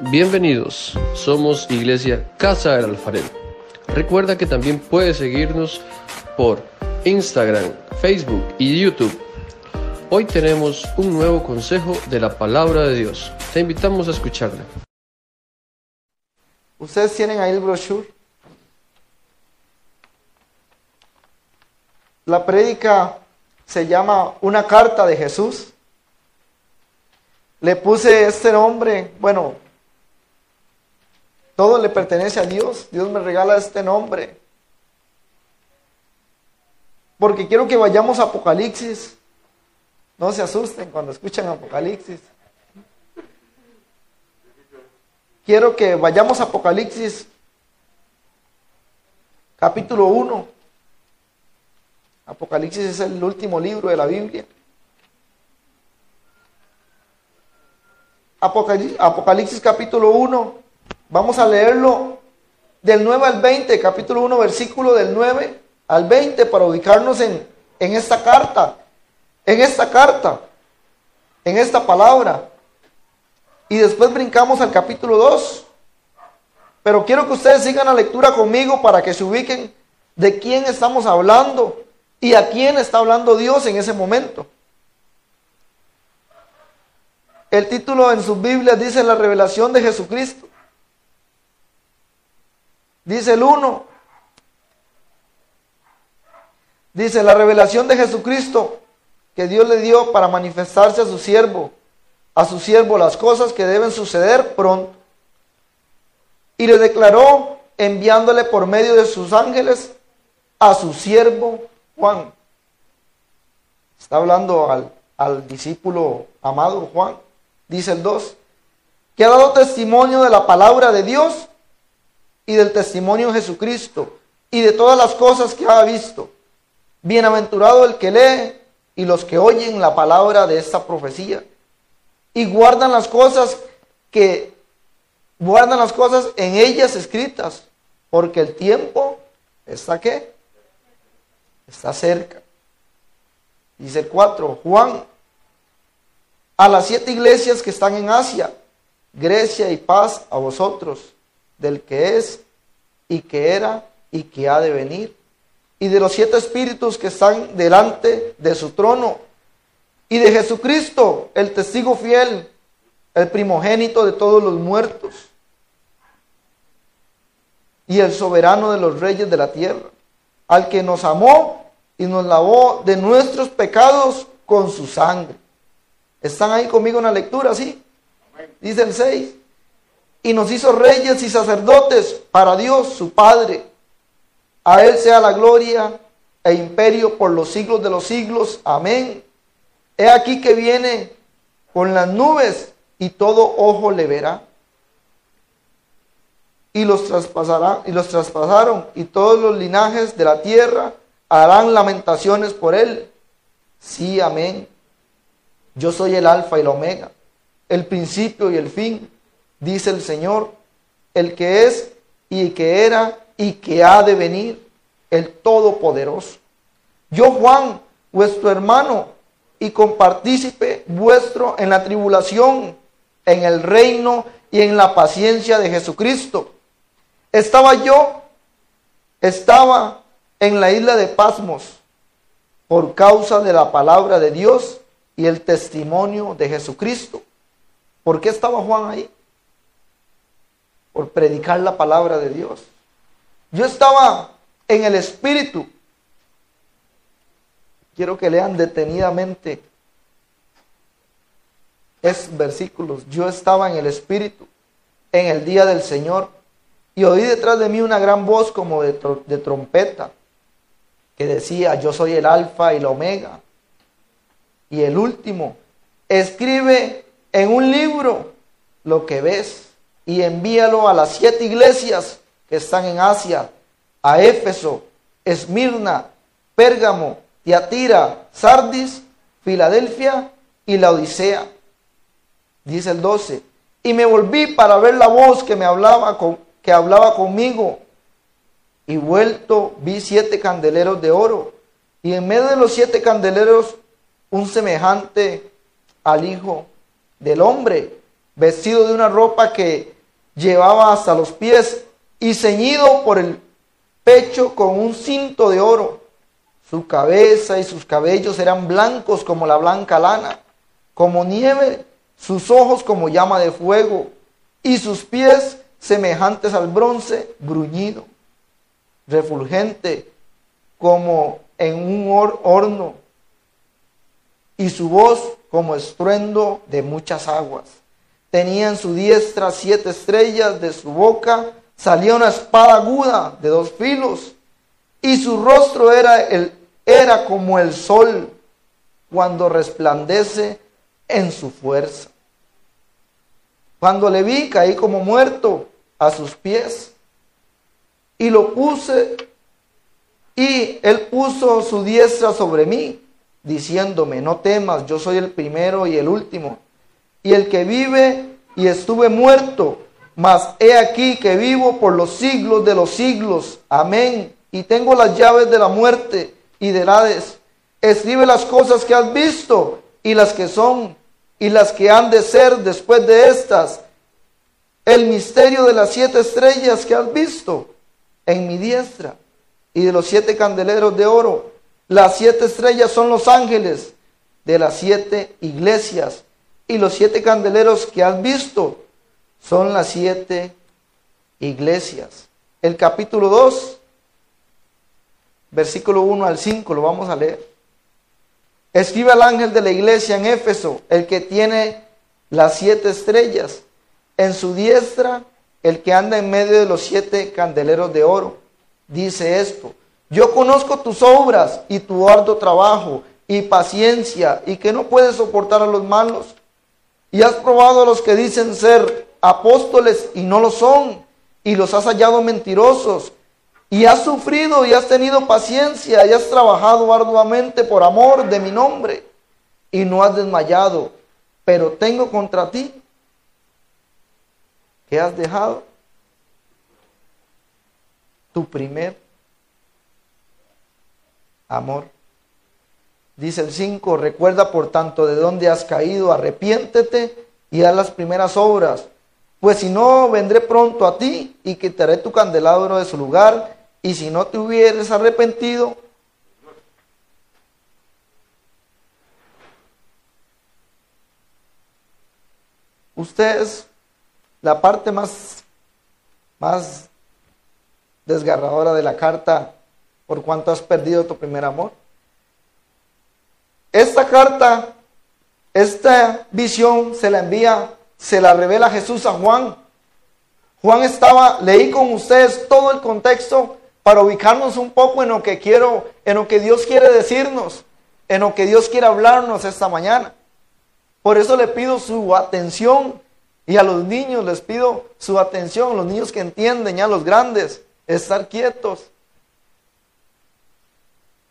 Bienvenidos, somos Iglesia Casa del Alfarero. Recuerda que también puedes seguirnos por Instagram, Facebook y YouTube. Hoy tenemos un nuevo consejo de la palabra de Dios. Te invitamos a escucharla. Ustedes tienen ahí el brochure. La prédica se llama Una carta de Jesús. Le puse este nombre, bueno, todo le pertenece a Dios. Dios me regala este nombre. Porque quiero que vayamos a Apocalipsis. No se asusten cuando escuchan Apocalipsis. Quiero que vayamos a Apocalipsis capítulo 1. Apocalipsis es el último libro de la Biblia. Apocalipsis, capítulo 1. Vamos a leerlo del 9 al 20, capítulo 1, versículo del 9 al 20, para ubicarnos en, en esta carta, en esta carta, en esta palabra. Y después brincamos al capítulo 2. Pero quiero que ustedes sigan la lectura conmigo para que se ubiquen de quién estamos hablando y a quién está hablando Dios en ese momento. El título en sus Biblias dice la revelación de Jesucristo. Dice el 1. Dice la revelación de Jesucristo que Dios le dio para manifestarse a su siervo, a su siervo las cosas que deben suceder pronto. Y le declaró enviándole por medio de sus ángeles a su siervo Juan. Está hablando al, al discípulo amado Juan dice el 2, que ha dado testimonio de la palabra de Dios y del testimonio de Jesucristo y de todas las cosas que ha visto. Bienaventurado el que lee y los que oyen la palabra de esta profecía y guardan las cosas que guardan las cosas en ellas escritas, porque el tiempo está qué? Está cerca. Dice el 4, Juan, a las siete iglesias que están en Asia, Grecia y paz a vosotros, del que es y que era y que ha de venir, y de los siete espíritus que están delante de su trono, y de Jesucristo, el testigo fiel, el primogénito de todos los muertos, y el soberano de los reyes de la tierra, al que nos amó y nos lavó de nuestros pecados con su sangre ¿Están ahí conmigo en la lectura? Sí. Dice el 6. Y nos hizo reyes y sacerdotes para Dios, su Padre. A Él sea la gloria e imperio por los siglos de los siglos. Amén. He aquí que viene con las nubes y todo ojo le verá. Y los traspasará, y los traspasaron, y todos los linajes de la tierra harán lamentaciones por él. Sí, amén. Yo soy el alfa y el omega, el principio y el fin, dice el Señor, el que es y que era y que ha de venir, el Todopoderoso. Yo, Juan, vuestro hermano y compartícipe vuestro en la tribulación, en el reino y en la paciencia de Jesucristo. Estaba yo, estaba en la isla de Pasmos por causa de la palabra de Dios y el testimonio de Jesucristo. ¿Por qué estaba Juan ahí? Por predicar la palabra de Dios. Yo estaba en el Espíritu. Quiero que lean detenidamente es versículos. Yo estaba en el Espíritu en el día del Señor y oí detrás de mí una gran voz como de, de trompeta que decía, yo soy el alfa y la omega, y el último, escribe en un libro lo que ves y envíalo a las siete iglesias que están en Asia, a Éfeso, Esmirna, Pérgamo, Tiatira, Sardis, Filadelfia y la Odisea. Dice el 12. Y me volví para ver la voz que me hablaba, con, que hablaba conmigo. Y vuelto vi siete candeleros de oro. Y en medio de los siete candeleros un semejante al Hijo del Hombre, vestido de una ropa que llevaba hasta los pies y ceñido por el pecho con un cinto de oro. Su cabeza y sus cabellos eran blancos como la blanca lana, como nieve, sus ojos como llama de fuego, y sus pies semejantes al bronce bruñido, refulgente como en un horno, y su voz como estruendo de muchas aguas. Tenía en su diestra siete estrellas, de su boca salía una espada aguda de dos filos, y su rostro era, el, era como el sol cuando resplandece en su fuerza. Cuando le vi, caí como muerto a sus pies, y lo puse, y él puso su diestra sobre mí diciéndome, no temas, yo soy el primero y el último, y el que vive y estuve muerto, mas he aquí que vivo por los siglos de los siglos. Amén. Y tengo las llaves de la muerte y del Hades. Escribe las cosas que has visto y las que son y las que han de ser después de estas. El misterio de las siete estrellas que has visto en mi diestra y de los siete candeleros de oro las siete estrellas son los ángeles de las siete iglesias y los siete candeleros que has visto son las siete iglesias. El capítulo 2, versículo 1 al 5, lo vamos a leer. Escribe al ángel de la iglesia en Éfeso, el que tiene las siete estrellas, en su diestra, el que anda en medio de los siete candeleros de oro. Dice esto, yo conozco tus obras y tu arduo trabajo y paciencia y que no puedes soportar a los malos. Y has probado a los que dicen ser apóstoles y no lo son y los has hallado mentirosos. Y has sufrido y has tenido paciencia y has trabajado arduamente por amor de mi nombre y no has desmayado. Pero tengo contra ti que has dejado tu primer amor. Dice el 5, recuerda por tanto de dónde has caído, arrepiéntete y haz las primeras obras, pues si no, vendré pronto a ti y quitaré tu candelabro de su lugar, y si no te hubieres arrepentido, usted es la parte más, más desgarradora de la carta por cuanto has perdido tu primer amor. Esta carta, esta visión se la envía, se la revela Jesús a Juan. Juan estaba, leí con ustedes todo el contexto para ubicarnos un poco en lo que quiero, en lo que Dios quiere decirnos, en lo que Dios quiere hablarnos esta mañana. Por eso le pido su atención y a los niños les pido su atención, los niños que entienden, ya los grandes, estar quietos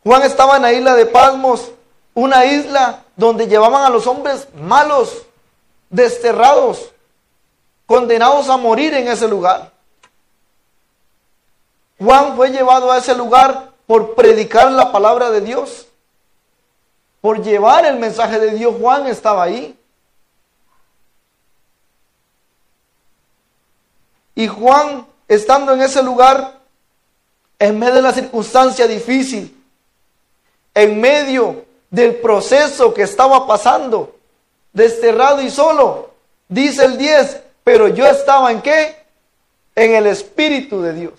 Juan estaba en la isla de Palmos, una isla donde llevaban a los hombres malos, desterrados, condenados a morir en ese lugar. Juan fue llevado a ese lugar por predicar la palabra de Dios, por llevar el mensaje de Dios. Juan estaba ahí. Y Juan, estando en ese lugar, en medio de la circunstancia difícil, en medio del proceso que estaba pasando, desterrado y solo. Dice el 10, pero yo estaba en qué? En el Espíritu de Dios.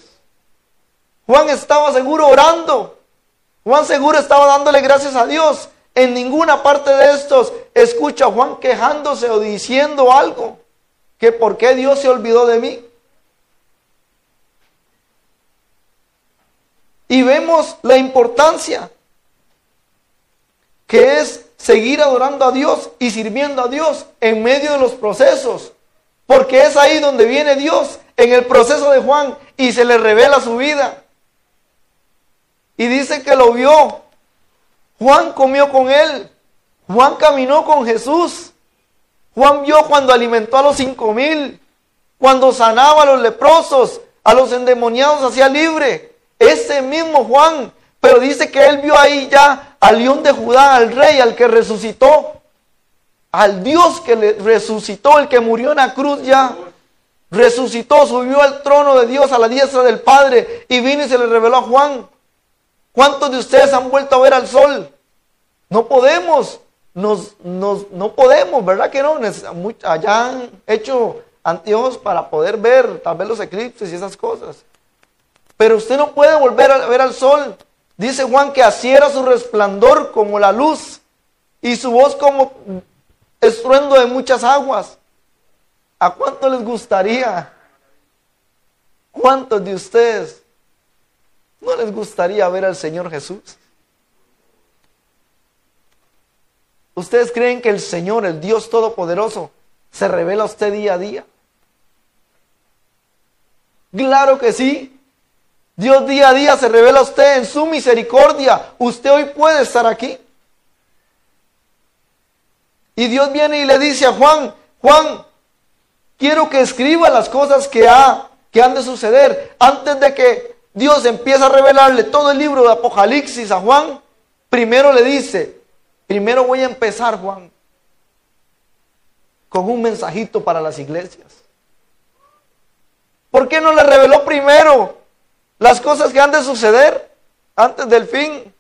Juan estaba seguro orando. Juan seguro estaba dándole gracias a Dios. En ninguna parte de estos escucha a Juan quejándose o diciendo algo. Que por qué Dios se olvidó de mí. Y vemos la importancia que es seguir adorando a Dios y sirviendo a Dios en medio de los procesos. Porque es ahí donde viene Dios, en el proceso de Juan, y se le revela su vida. Y dice que lo vio. Juan comió con él. Juan caminó con Jesús. Juan vio cuando alimentó a los cinco mil, cuando sanaba a los leprosos, a los endemoniados hacía libre. Ese mismo Juan pero dice que él vio ahí ya al león de Judá, al rey, al que resucitó. al Dios que le resucitó, el que murió en la cruz ya. Resucitó, subió al trono de Dios a la diestra del Padre y vino y se le reveló a Juan. ¿Cuántos de ustedes han vuelto a ver al sol? No podemos, nos, no podemos, ¿verdad que no? Allá han hecho anteojos para poder ver tal vez los eclipses y esas cosas. Pero usted no puede volver a ver al sol. Dice Juan que así era su resplandor como la luz y su voz como estruendo de muchas aguas. ¿A cuánto les gustaría? ¿Cuántos de ustedes no les gustaría ver al Señor Jesús? ¿Ustedes creen que el Señor, el Dios Todopoderoso, se revela a usted día a día? Claro que sí. Dios día a día se revela a usted en su misericordia. Usted hoy puede estar aquí. Y Dios viene y le dice a Juan, Juan, quiero que escriba las cosas que, ha, que han de suceder antes de que Dios empiece a revelarle todo el libro de Apocalipsis a Juan. Primero le dice, primero voy a empezar, Juan, con un mensajito para las iglesias. ¿Por qué no le reveló primero las cosas que han de suceder antes del fin?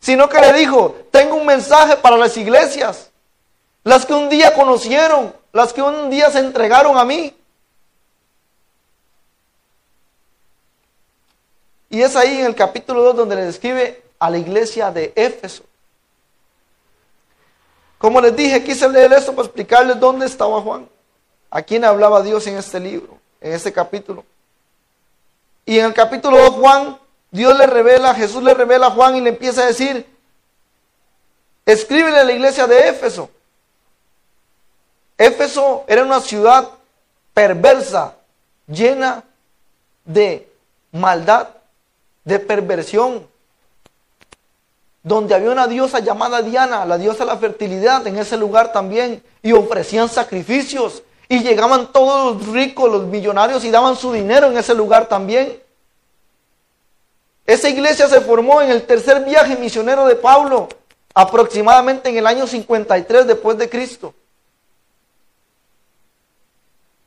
Sino que le dijo, tengo un mensaje para las iglesias, las que un día conocieron, las que un día se entregaron a mí. Y es ahí en el capítulo 2 donde le describe a la iglesia de Éfeso. Como les dije, quise leer esto para explicarles dónde estaba Juan, a quién hablaba Dios en este libro en este capítulo. Y en el capítulo 2 Juan, Dios le revela, Jesús le revela a Juan y le empieza a decir, escríbele a la iglesia de Éfeso. Éfeso era una ciudad perversa, llena de maldad, de perversión, donde había una diosa llamada Diana, la diosa de la fertilidad, en ese lugar también, y ofrecían sacrificios y llegaban todos los ricos, los millonarios y daban su dinero en ese lugar también. Esa iglesia se formó en el tercer viaje misionero de Pablo, aproximadamente en el año 53 después de Cristo.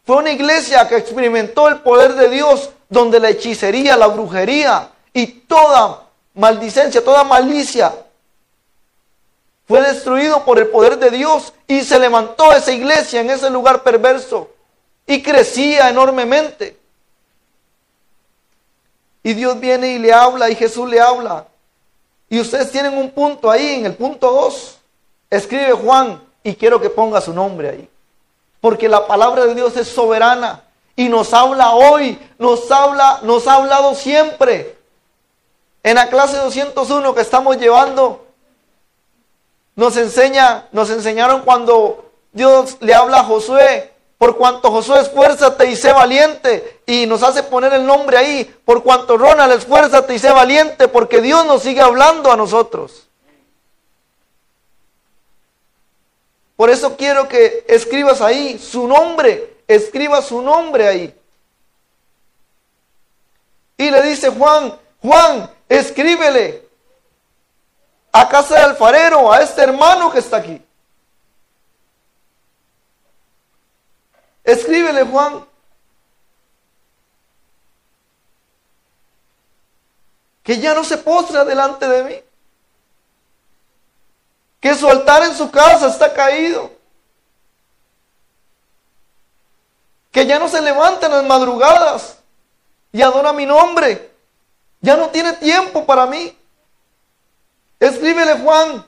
Fue una iglesia que experimentó el poder de Dios, donde la hechicería, la brujería y toda maldicencia, toda malicia fue destruido por el poder de Dios y se levantó esa iglesia en ese lugar perverso y crecía enormemente. Y Dios viene y le habla y Jesús le habla. Y ustedes tienen un punto ahí, en el punto 2. Escribe Juan y quiero que ponga su nombre ahí. Porque la palabra de Dios es soberana y nos habla hoy, nos habla, nos ha hablado siempre. En la clase 201 que estamos llevando, nos enseña, nos enseñaron cuando Dios le habla a Josué, por cuanto Josué esfuérzate y sé valiente, y nos hace poner el nombre ahí, por cuanto Ronald esfuérzate y sé valiente, porque Dios nos sigue hablando a nosotros. Por eso quiero que escribas ahí su nombre, escriba su nombre ahí. Y le dice Juan, Juan, escríbele, a casa del alfarero, a este hermano que está aquí. Escríbele, Juan. Que ya no se postra delante de mí. Que su altar en su casa está caído. Que ya no se levanta en las madrugadas y adora mi nombre. Ya no tiene tiempo para mí. Escríbele Juan.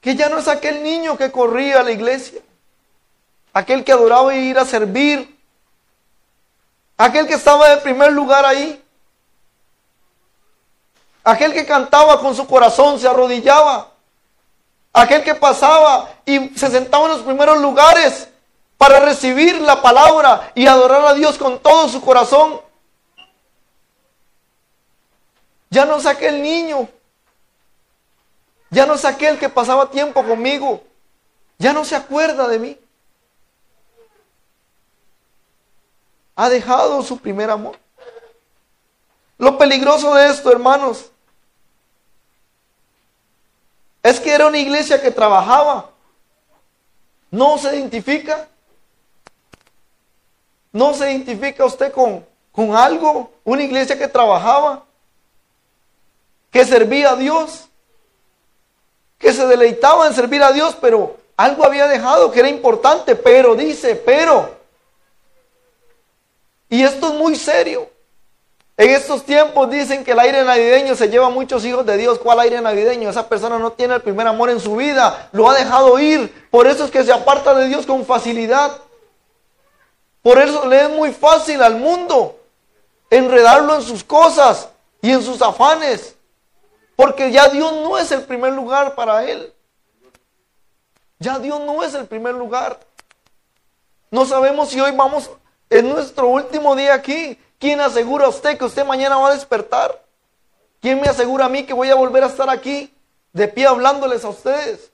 Que ya no es aquel niño que corría a la iglesia. Aquel que adoraba ir a servir. Aquel que estaba en primer lugar ahí. Aquel que cantaba con su corazón, se arrodillaba. Aquel que pasaba y se sentaba en los primeros lugares para recibir la palabra y adorar a Dios con todo su corazón. Ya no es aquel niño. Ya no es aquel que pasaba tiempo conmigo. Ya no se acuerda de mí. Ha dejado su primer amor. Lo peligroso de esto, hermanos, Es que era una iglesia que trabajaba. ¿No se identifica? ¿No se identifica usted con, con algo? Una iglesia que trabajaba, que servía a Dios, que se deleitaba en servir a Dios, pero algo había dejado que era importante, pero dice, pero. Y esto es muy serio. En estos tiempos dicen que el aire navideño se lleva a muchos hijos de Dios. ¿Cuál aire navideño? Esa persona no tiene el primer amor en su vida, lo ha dejado ir. Por eso es que se aparta de Dios con facilidad. Por eso le es muy fácil al mundo enredarlo en sus cosas y en sus afanes. Porque ya Dios no es el primer lugar para él. Ya Dios no es el primer lugar. No sabemos si hoy vamos, en nuestro último día aquí. ¿Quién asegura a usted que usted mañana va a despertar? ¿Quién me asegura a mí que voy a volver a estar aquí de pie hablándoles a ustedes?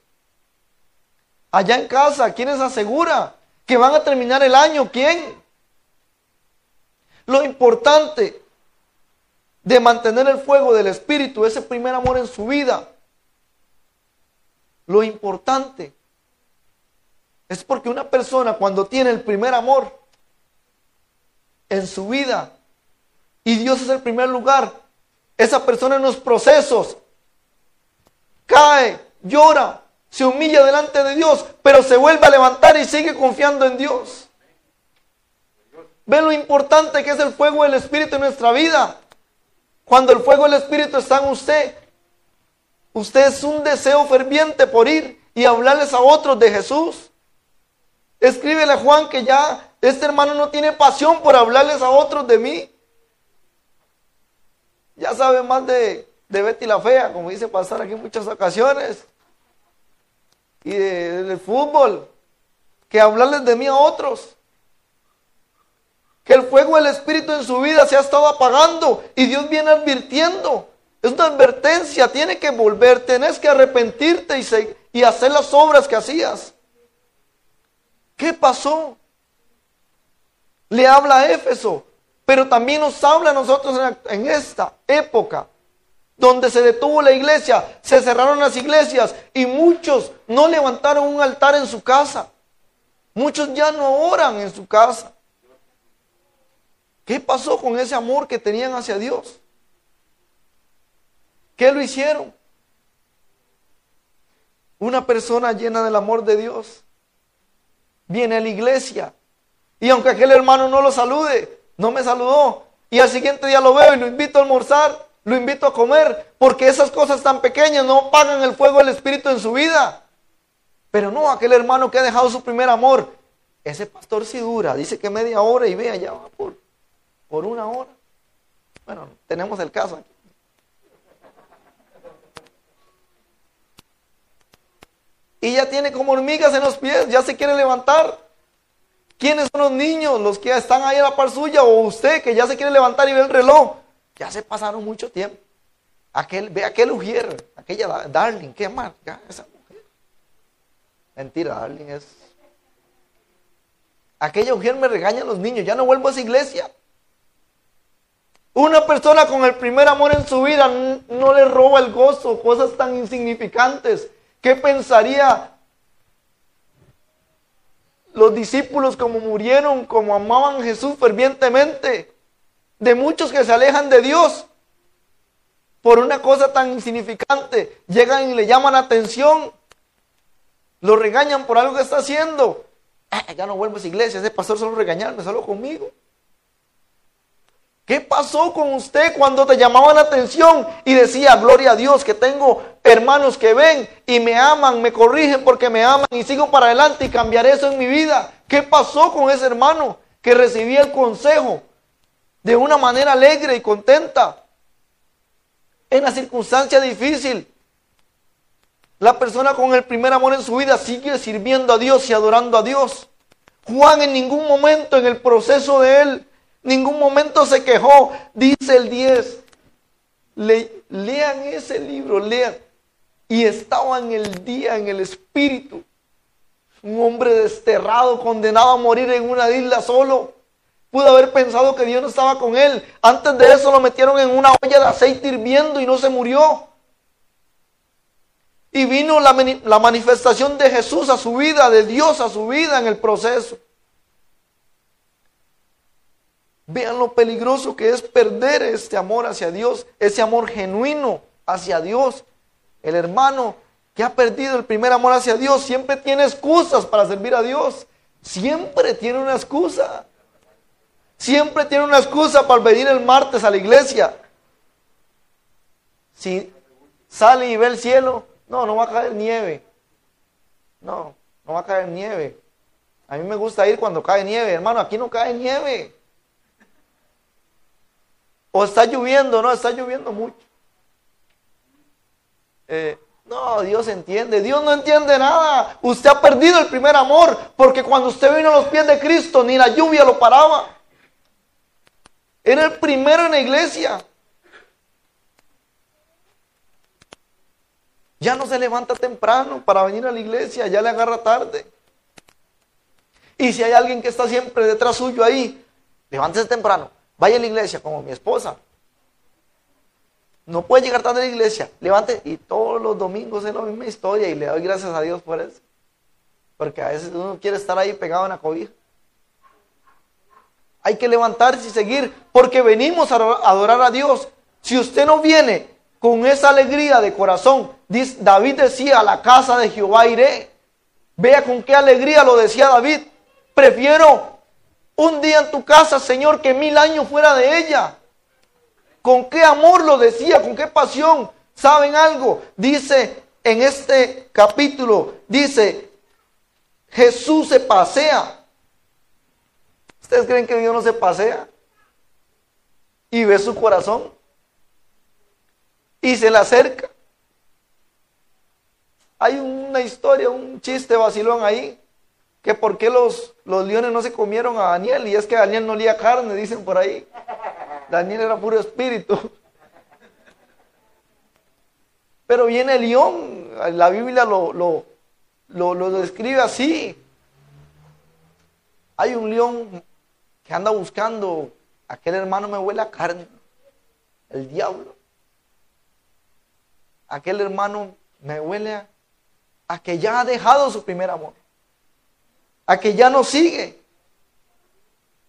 Allá en casa, ¿quién les asegura que van a terminar el año? ¿Quién? Lo importante de mantener el fuego del Espíritu, ese primer amor en su vida, lo importante es porque una persona cuando tiene el primer amor, en su vida y Dios es el primer lugar, esa persona en los procesos cae, llora, se humilla delante de Dios, pero se vuelve a levantar y sigue confiando en Dios. Ve lo importante que es el fuego del Espíritu en nuestra vida. Cuando el fuego del Espíritu está en usted, usted es un deseo ferviente por ir y hablarles a otros de Jesús. Escríbele a Juan que ya este hermano no tiene pasión por hablarles a otros de mí. Ya sabe más de, de Betty la Fea, como dice pasar aquí en muchas ocasiones. Y del fútbol. Que hablarles de mí a otros. Que el fuego del Espíritu en su vida se ha estado apagando. Y Dios viene advirtiendo. Es una advertencia. Tiene que volver. Tienes que arrepentirte y, y hacer las obras que hacías. ¿Qué pasó? le habla a Éfeso, pero también nos habla a nosotros en, esta época donde se detuvo la iglesia, se cerraron las iglesias y muchos no levantaron un altar en su casa. Muchos ya no oran en su casa. ¿Qué pasó con ese amor que tenían hacia Dios? ¿Qué lo hicieron? Una persona llena del amor de Dios viene a la iglesia y aunque aquel hermano no lo salude, no me saludó. Y al siguiente día lo veo y lo invito a almorzar, lo invito a comer, porque esas cosas tan pequeñas no pagan el fuego del Espíritu en su vida. Pero no, aquel hermano que ha dejado su primer amor, ese pastor sí dura, dice que media hora y vea, ya va por, por una hora. Bueno, tenemos el caso aquí. Y ya tiene como hormigas en los pies, ya se quiere levantar. ¿Quiénes son los niños? Los que están ahí a la par suya o usted que ya se quiere levantar y ve el reloj. Ya se pasaron mucho tiempo. Aquel, ve aquel Ujier, aquella Darling, ¿qué más? esa mujer. Mentira, Darling es. Aquella Ujier me regaña a los niños, ya no vuelvo a esa iglesia. Una persona con el primer amor en su vida no le roba el gozo, cosas tan insignificantes. ¿Qué pensaría los discípulos como murieron, como amaban a Jesús fervientemente, de muchos que se alejan de Dios por una cosa tan insignificante, llegan y le llaman atención, lo regañan por algo que está haciendo. Ah, ya no vuelvo a esa iglesia, ese pastor solo regañarme, solo conmigo. ¿Qué pasó con usted cuando te llamaban la atención y decía, gloria a Dios, que tengo hermanos que ven y me aman, me corrigen porque me aman y sigo para adelante y cambiaré eso en mi vida? ¿Qué pasó con ese hermano que recibía el consejo de una manera alegre y contenta? En la circunstancia difícil, la persona con el primer amor en su vida sigue sirviendo a Dios y adorando a Dios. Juan en ningún momento en el proceso de él Ningún momento se quejó, dice el 10. lean ese libro, lean. Y estaba en el día, en el espíritu. Un hombre desterrado, condenado a morir en una isla solo. Pudo haber pensado que Dios no estaba con él. Antes de eso lo metieron en una olla de aceite hirviendo y no se murió. Y vino la, la manifestación de Jesús a su vida, de Dios a su vida en el proceso. Vean lo peligroso que es perder este amor hacia Dios, ese amor genuino hacia Dios. El hermano que ha perdido el primer amor hacia Dios siempre tiene excusas para servir a Dios. Siempre tiene una excusa. Siempre tiene una excusa para venir el martes a la iglesia. Si sale y ve el cielo, no, no va a caer nieve. No, no va a caer nieve. A mí me gusta ir cuando cae nieve, hermano, aquí no cae nieve. O está lloviendo, no, está lloviendo mucho. Eh, no, Dios entiende. Dios no entiende nada. Usted ha perdido el primer amor porque cuando usted vino a los pies de Cristo ni la lluvia lo paraba. Era el primero en la iglesia. Ya no se levanta temprano para venir a la iglesia, ya le agarra tarde. Y si hay alguien que está siempre detrás suyo ahí, levántese temprano, vaya a la iglesia como mi esposa. No puede llegar tarde a la iglesia, levante y todos los domingos es la misma historia y le doy gracias a Dios por eso. Porque a veces uno quiere estar ahí pegado en la cobija. Hay que levantarse y seguir porque venimos a adorar a Dios. Si usted no viene con esa alegría de corazón, David decía, a la casa de Jehová iré. Vea con qué alegría lo decía David. Prefiero un día en tu casa, Señor, que mil años fuera de ella. Con qué amor lo decía, con qué pasión. ¿Saben algo? Dice en este capítulo, dice, Jesús se pasea. ¿Ustedes creen que Dios no se pasea? Y ve su corazón. Y se le acerca. Hay una historia, un chiste vacilón ahí, que por qué los, los leones no se comieron a Daniel, y es que Daniel no olía carne, dicen por ahí. Daniel era puro espíritu. Pero viene el león, la Biblia lo, lo, lo, describe así. Hay un león que anda buscando, aquel hermano me huele a carne, el diablo. Aquel hermano me huele a, a que ya ha dejado su primer amor, a que ya no sigue.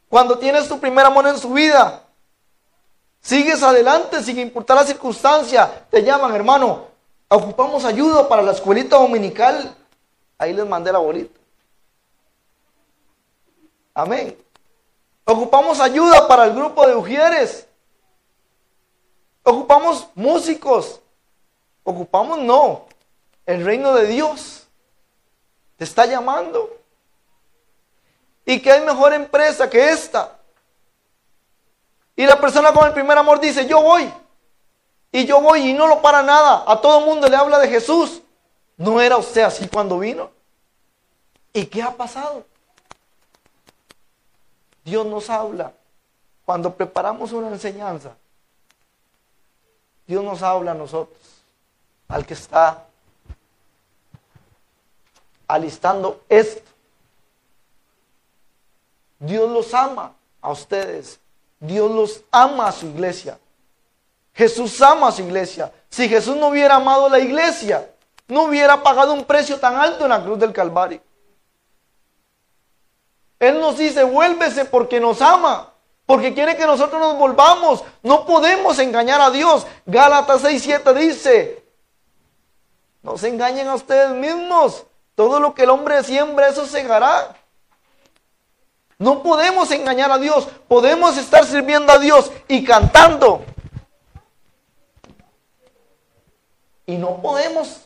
Cuando tienes tu primer amor en su vida, Sigues adelante sin importar la circunstancia. Te llaman, hermano. Ocupamos ayuda para la escuelita dominical. Ahí les mandé la bolita. Amén. Ocupamos ayuda para el grupo de ujieres. Ocupamos músicos. Ocupamos no. El reino de Dios te está llamando. ¿Y qué hay mejor empresa que esta? Y la persona con el primer amor dice, yo voy. Y yo voy y no lo para nada. A todo mundo le habla de Jesús. ¿No era usted así cuando vino? ¿Y qué ha pasado? Dios nos habla. Cuando preparamos una enseñanza, Dios nos habla a nosotros, al que está alistando esto. Dios los ama a ustedes Dios los ama a su iglesia. Jesús ama a su iglesia. Si Jesús no hubiera amado a la iglesia, no hubiera pagado un precio tan alto en la cruz del Calvario. Él nos dice, vuélvese porque nos ama, porque quiere que nosotros nos volvamos. No podemos engañar a Dios. Gálatas 6:7 dice, no se engañen a ustedes mismos. Todo lo que el hombre siembra, eso segará. No podemos engañar a Dios. Podemos estar sirviendo a Dios y cantando. Y no podemos.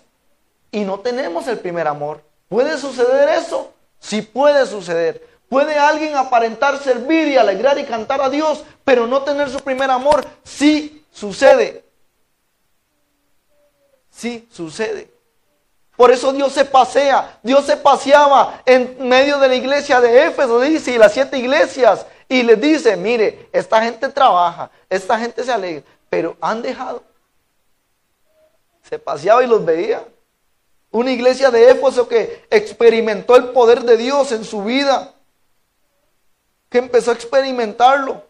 Y no tenemos el primer amor. ¿Puede suceder eso? Sí puede suceder. ¿Puede alguien aparentar servir y alegrar y cantar a Dios, pero no tener su primer amor? Sí sucede. Sí sucede. Por eso Dios se pasea, Dios se paseaba en medio de la iglesia de Éfeso, dice, y las siete iglesias, y les dice, mire, esta gente trabaja, esta gente se alegra, pero han dejado. Se paseaba y los veía. Una iglesia de Éfeso que experimentó el poder de Dios en su vida, que empezó a experimentarlo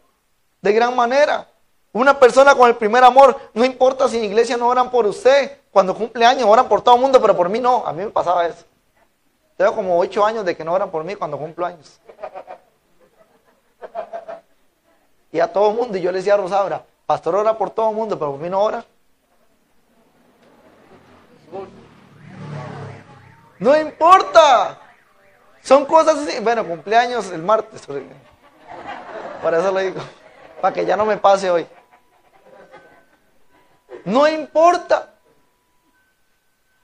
de gran manera. Una persona con el primer amor, no importa si en iglesia no oran por usted, cuando cumple años oran por todo el mundo, pero por mí no. A mí me pasaba eso. Tengo como ocho años de que no oran por mí cuando cumplo años. Y a todo el mundo, y yo le decía a Rosaura, pastor ora por todo el mundo, pero por mí no ora. No importa. Son cosas así. Bueno, cumpleaños el martes. Por eso le digo. Para que ya no me pase hoy. No importa.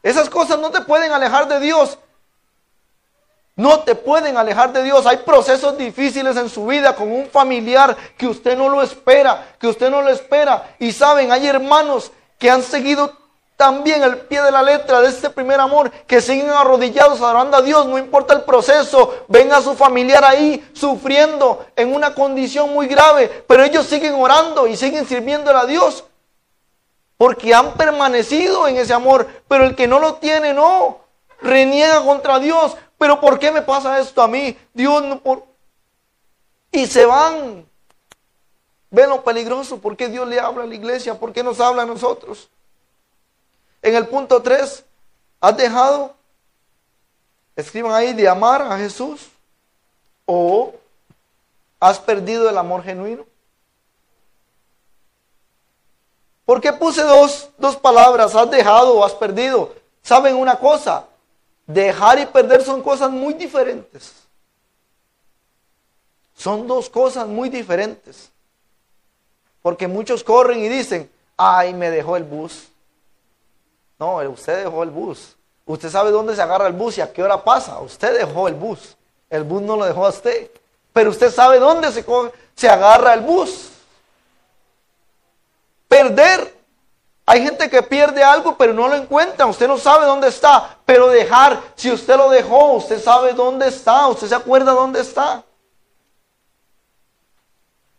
Esas cosas no te pueden alejar de Dios. No te pueden alejar de Dios. Hay procesos difíciles en su vida con un familiar que usted no lo espera, que usted no lo espera. Y saben, hay hermanos que han seguido también el pie de la letra de este primer amor, que siguen arrodillados adorando a Dios, no importa el proceso, ven a su familiar ahí sufriendo en una condición muy grave, pero ellos siguen orando y siguen sirviendo a Dios, porque han permanecido en ese amor, pero el que no lo tiene, no, reniega contra Dios, pero ¿por qué me pasa esto a mí? Dios no por... Y se van. Ven lo peligroso, ¿por qué Dios le habla a la iglesia? ¿Por qué nos habla a nosotros? En el punto 3, ¿has dejado, escriban ahí, de amar a Jesús? ¿O has perdido el amor genuino? ¿Por qué puse dos, dos palabras? ¿Has dejado o has perdido? ¿Saben una cosa? Dejar y perder son cosas muy diferentes. Son dos cosas muy diferentes. Porque muchos corren y dicen, ay, me dejó el bus. No, usted dejó el bus. Usted sabe dónde se agarra el bus y a qué hora pasa. Usted dejó el bus. El bus no lo dejó a usted. Pero usted sabe dónde se, se agarra el bus. Perder. Hay gente que pierde algo pero no lo encuentra. Usted no sabe dónde está. Pero dejar, si usted lo dejó, usted sabe dónde está. Usted se acuerda dónde está.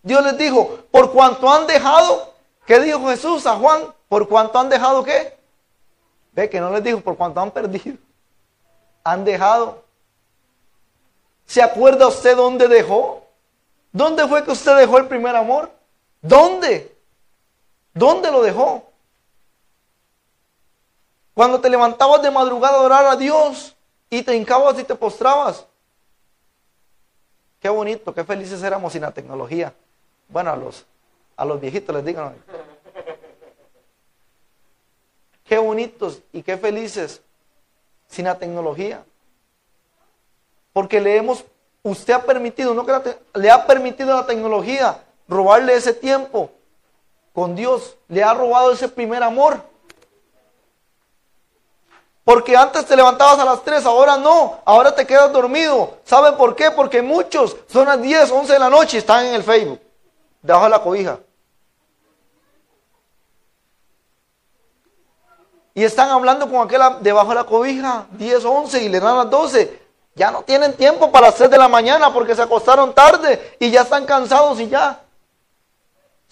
Dios les dijo, por cuanto han dejado, ¿qué dijo Jesús a Juan? ¿Por cuanto han dejado qué? Ve que no les dijo por cuánto han perdido. Han dejado. ¿Se acuerda usted dónde dejó? ¿Dónde fue que usted dejó el primer amor? ¿Dónde? ¿Dónde lo dejó? Cuando te levantabas de madrugada a orar a Dios y te hincabas y te postrabas. Qué bonito, qué felices éramos sin la tecnología. Bueno, a los, a los viejitos les digo. Qué bonitos y qué felices sin la tecnología. Porque le hemos, usted ha permitido, no que le ha permitido a la tecnología robarle ese tiempo con Dios. Le ha robado ese primer amor. Porque antes te levantabas a las 3, ahora no, ahora te quedas dormido. ¿Saben por qué? Porque muchos son las 10, 11 de la noche y están en el Facebook, debajo de la cobija. Y están hablando con aquella debajo de la cobija, 10, 11 y le dan las 12. Ya no tienen tiempo para las 6 de la mañana porque se acostaron tarde y ya están cansados y ya.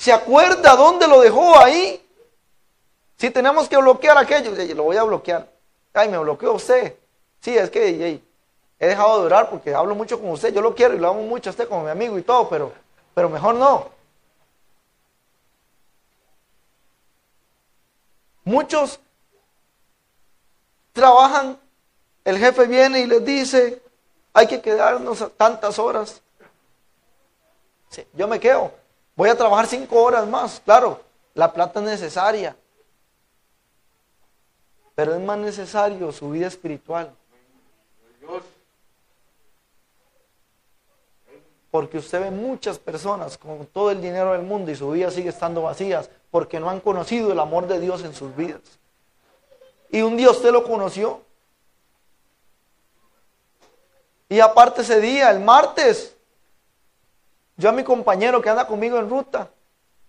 ¿Se acuerda dónde lo dejó ahí? Si tenemos que bloquear aquello, lo voy a bloquear. Ay, me bloqueó usted. Sí, es que he dejado de orar porque hablo mucho con usted. Yo lo quiero y lo amo mucho a usted como mi amigo y todo, pero, pero mejor no. Muchos trabajan, el jefe viene y les dice, hay que quedarnos tantas horas. yo me quedo, voy a trabajar cinco horas más, claro, la plata es necesaria, pero es más necesario su vida espiritual. Porque usted ve muchas personas con todo el dinero del mundo y su vida sigue estando vacías porque no han conocido el amor de Dios en sus vidas. Y un día usted lo conoció. Y aparte ese día, el martes, yo a mi compañero que anda conmigo en ruta,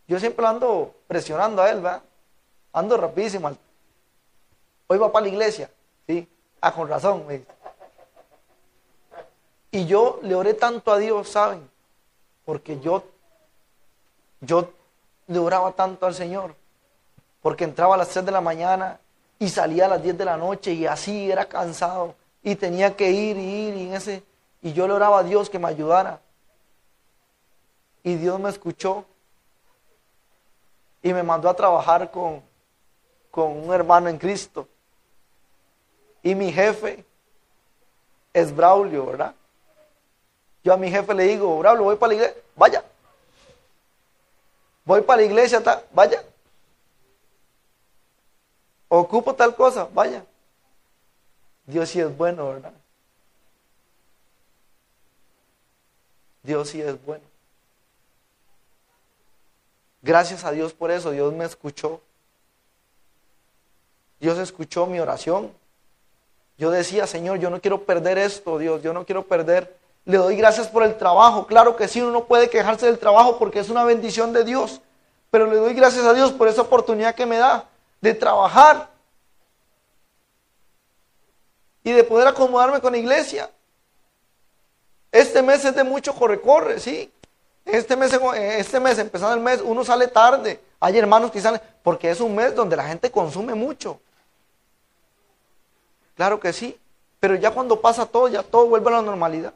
yo siempre ando presionando a él, ¿verdad? Ando rapidísimo. Hoy va para la iglesia, ¿sí? Ah, con razón, me Y yo le oré tanto a Dios, ¿saben? Porque yo, yo le oraba tanto al Señor. Porque entraba a las 3 de la mañana y salía a las 10 de la noche y así era cansado y tenía que ir y ir y ese y yo le oraba a Dios que me ayudara. Y Dios me escuchó y me mandó a trabajar con, con un hermano en Cristo. Y mi jefe es Braulio, ¿verdad? Yo a mi jefe le digo, Braulio, voy para la iglesia, vaya. Voy para la iglesia, vaya. Ocupo tal cosa, vaya. Dios sí es bueno, ¿verdad? Dios sí es bueno. Gracias a Dios por eso, Dios me escuchó. Dios escuchó mi oración. Yo decía, Señor, yo no quiero perder esto, Dios, yo no quiero perder. Le doy gracias por el trabajo. Claro que sí, uno no puede quejarse del trabajo porque es una bendición de Dios. Pero le doy gracias a Dios por esa oportunidad que me da de trabajar y de poder acomodarme con la iglesia. Este mes es de mucho corre-corre, sí. Este mes, este mes, empezando el mes, uno sale tarde. Hay hermanos que salen, porque es un mes donde la gente consume mucho. Claro que sí, pero ya cuando pasa todo, ya todo vuelve a la normalidad.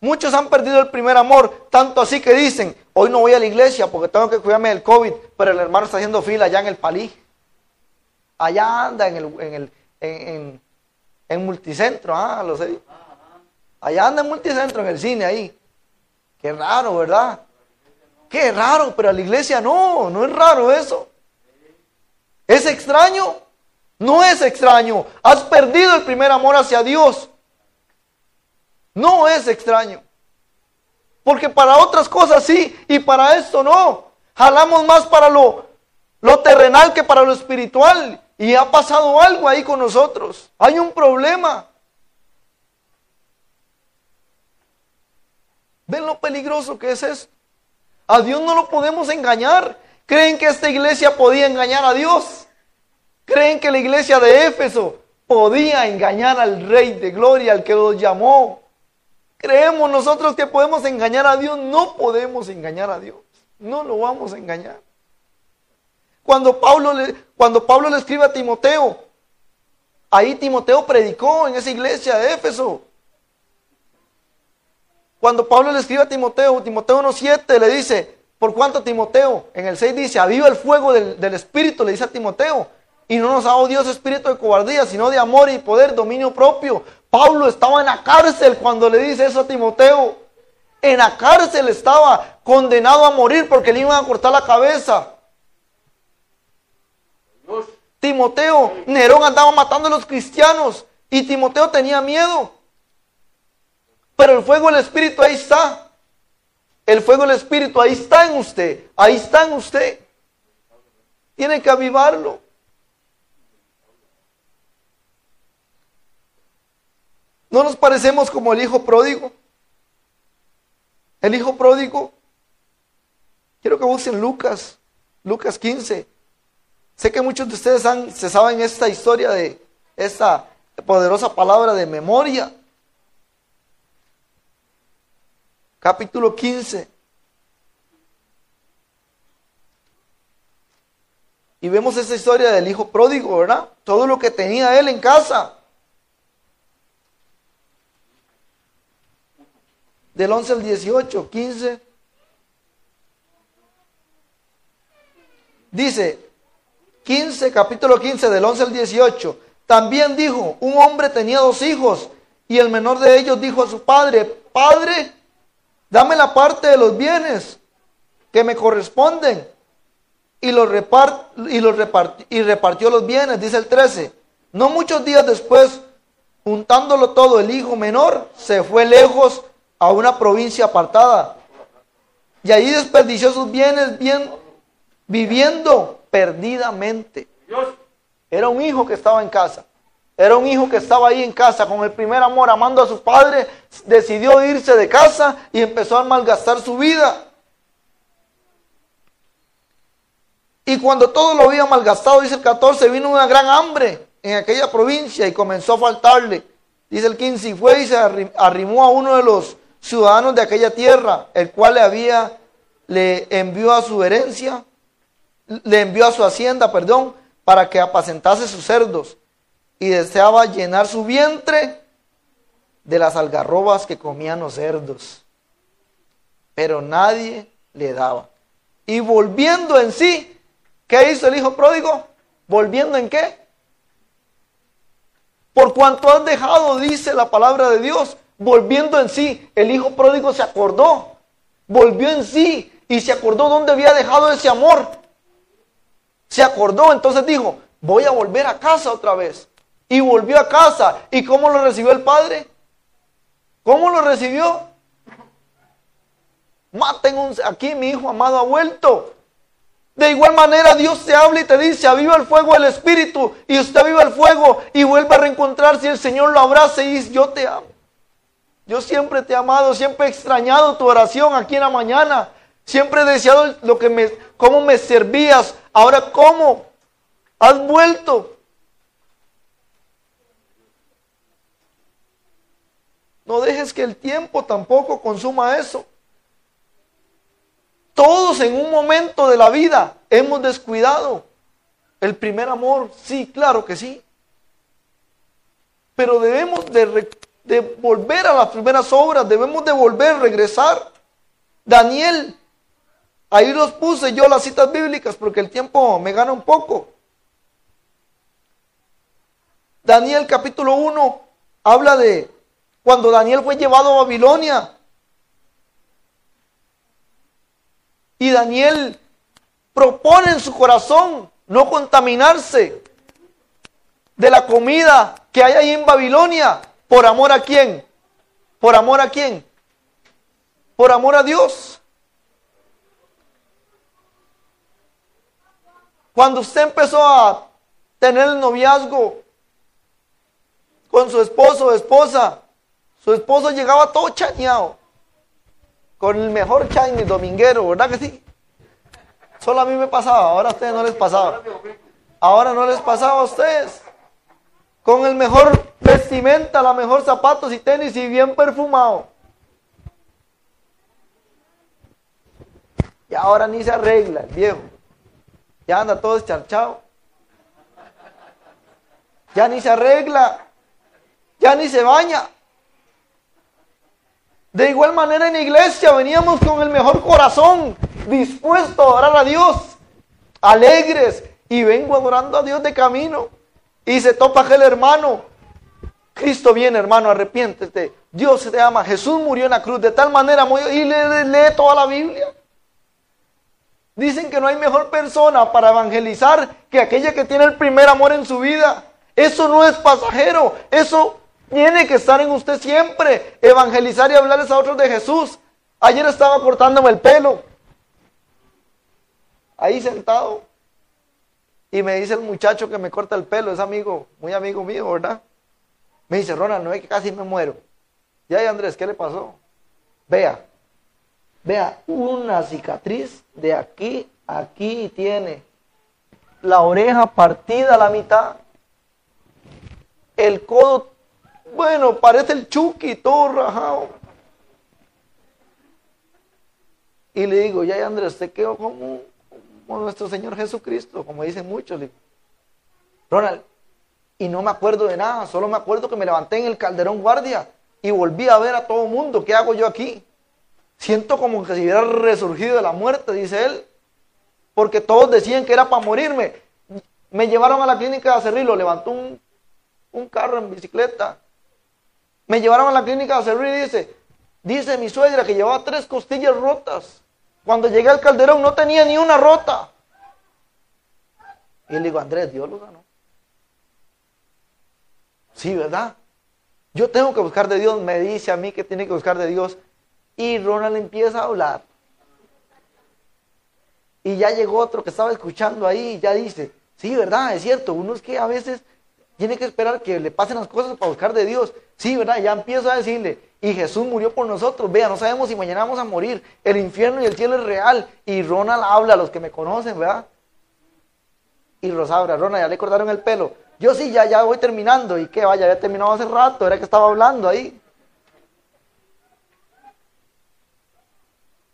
Muchos han perdido el primer amor, tanto así que dicen, hoy no voy a la iglesia porque tengo que cuidarme del COVID, pero el hermano está haciendo fila allá en el palí. Allá anda en el, en el en, en, multicentro, ah, lo sé. Allá anda en multicentro, en el cine ahí. Qué raro, ¿verdad? Qué raro, pero a la iglesia no, no es raro eso. ¿Es extraño? No es extraño. Has perdido el primer amor hacia Dios. No es extraño. Porque para otras cosas sí y para esto no. Jalamos más para lo, lo terrenal que para lo espiritual. Y ha pasado algo ahí con nosotros. Hay un problema. ¿Ven lo peligroso que es esto? A Dios no lo podemos engañar. ¿Creen que esta iglesia podía engañar a Dios? ¿Creen que la iglesia de Éfeso podía engañar al Rey de Gloria, al que los llamó? ¿Creemos nosotros que podemos engañar a Dios? No podemos engañar a Dios. No lo vamos a engañar. Cuando Pablo le, cuando Pablo le escribe a Timoteo, ahí Timoteo predicó en esa iglesia de Éfeso. Cuando Pablo le escribe a Timoteo, Timoteo 1.7 le dice, ¿por cuánto Timoteo? En el 6 dice, aviva el fuego del, del, Espíritu, le dice a Timoteo. Y no nos ha dado Dios espíritu de cobardía, sino de amor y poder, dominio propio. Pablo estaba en la cárcel cuando le dice eso a Timoteo. En la cárcel estaba condenado a morir porque le iban a cortar la cabeza. Timoteo, Nerón andaba matando a los cristianos y Timoteo tenía miedo. Pero el fuego del Espíritu ahí está. El fuego del Espíritu ahí está en usted. Ahí está en usted. Tiene que avivarlo. No nos parecemos como el hijo pródigo. El hijo pródigo. Quiero que busquen Lucas, Lucas 15. Sé que muchos de ustedes han, se saben esta historia de esta poderosa palabra de memoria. Capítulo 15. Y vemos esa historia del hijo pródigo, ¿verdad? Todo lo que tenía él en casa. Del 11 al 18, 15. Dice, 15, capítulo 15, del 11 al 18. También dijo, un hombre tenía dos hijos y el menor de ellos dijo a su padre, Padre, Dame la parte de los bienes que me corresponden. Y, los y, los y repartió los bienes, dice el 13. No muchos días después, juntándolo todo, el hijo menor se fue lejos a una provincia apartada. Y ahí desperdició sus bienes bien, viviendo perdidamente. Era un hijo que estaba en casa. Era un hijo que estaba ahí en casa con el primer amor, amando a su padre, decidió irse de casa y empezó a malgastar su vida. Y cuando todo lo había malgastado, dice el 14, vino una gran hambre en aquella provincia y comenzó a faltarle. Dice el 15, y fue y se arrimó a uno de los ciudadanos de aquella tierra, el cual le había, le envió a su herencia, le envió a su hacienda, perdón, para que apacentase sus cerdos y deseaba llenar su vientre de las algarrobas que comían los cerdos. Pero nadie le daba. Y volviendo en sí, ¿Qué hizo el hijo pródigo? ¿Volviendo en qué? Por cuanto has dejado, dice la palabra de Dios, volviendo en sí. El hijo pródigo se acordó, volvió en sí y se acordó dónde había dejado ese amor. Se acordó, entonces dijo, voy a volver a casa otra vez. Y volvió a casa. ¿Y cómo lo recibió el padre? ¿Cómo lo recibió? Maten un, aquí mi hijo amado ha vuelto. De igual manera Dios te habla y te dice, aviva el fuego del Espíritu y usted aviva el fuego y vuelve a reencontrarse y el Señor lo abraza y dice, yo te amo. Yo siempre te he amado, siempre he extrañado tu oración aquí en la mañana. Siempre he deseado lo que me, cómo me servías. Ahora, ¿cómo? Has vuelto. No dejes que el tiempo tampoco consuma eso. Todos en un momento de la vida hemos descuidado el primer amor. Sí, claro que sí. Pero debemos de, volver a las primeras obras, debemos de volver, regresar. Daniel, ahí los puse yo las citas bíblicas porque el tiempo me gana un poco. Daniel capítulo 1 habla de cuando Daniel fue llevado a Babilonia Y Daniel propone en su corazón no contaminarse de la comida que hay ahí en Babilonia. ¿Por amor a quién? ¿Por amor a quién? Por amor a Dios. Cuando usted empezó a tener el noviazgo con su esposo o esposa, su esposo llegaba todo chañado con el mejor Chinese dominguero, ¿verdad que sí? Solo a mí me pasaba, ahora a ustedes no les pasaba. Ahora no les pasaba a ustedes. Con el mejor vestimenta, la mejor zapatos y tenis y bien perfumado. Y ahora ni se arregla el viejo. Ya anda todo escharchado. Ya ni se arregla. Ya ni se baña. De igual manera en iglesia veníamos con el mejor corazón, dispuesto a adorar a Dios, alegres, y vengo adorando a Dios de camino. Y se topa aquel hermano. Cristo viene, hermano, arrepiéntete. Dios te ama. Jesús murió en la cruz de tal manera y lee, lee toda la Biblia. Dicen que no hay mejor persona para evangelizar que aquella que tiene el primer amor en su vida. Eso no es pasajero, eso tiene que estar en usted siempre, evangelizar y hablarles a otros de Jesús. Ayer estaba cortándome el pelo, ahí sentado, y me dice el muchacho que me corta el pelo, es amigo, muy amigo mío, ¿verdad? Me dice, Ronald, no es que casi me muero. Ya, Andrés, ¿qué le pasó? Vea, vea, una cicatriz de aquí aquí tiene la oreja partida a la mitad, el codo bueno, parece el Chucky, todo rajado. Y le digo, ya Andrés, usted quedó como, nuestro Señor Jesucristo, como dicen muchos. Ronald, y no me acuerdo de nada, solo me acuerdo que me levanté en el calderón guardia y volví a ver a todo mundo. ¿Qué hago yo aquí? Siento como que si hubiera resurgido de la muerte, dice él, porque todos decían que era para morirme. Me llevaron a la clínica de Cerrillo, levantó un, un carro en bicicleta me llevaron a la clínica de Cerrillo y dice, dice mi suegra que llevaba tres costillas rotas. Cuando llegué al calderón no tenía ni una rota. Y le digo, Andrés, Dios lo ganó. Sí, ¿verdad? Yo tengo que buscar de Dios, me dice a mí que tiene que buscar de Dios. Y Ronald empieza a hablar. Y ya llegó otro que estaba escuchando ahí y ya dice, sí, ¿verdad? Es cierto, uno es que a veces tiene que esperar que le pasen las cosas para buscar de Dios. Sí, ¿verdad? Ya empiezo a decirle, y Jesús murió por nosotros. Vea, no sabemos si mañana vamos a morir. El infierno y el cielo es real. Y Ronald habla a los que me conocen, ¿verdad? Y Rosaura, Ronald, ya le cortaron el pelo. Yo sí, ya, ya voy terminando. ¿Y qué? Vaya, ya terminado hace rato. Era que estaba hablando ahí.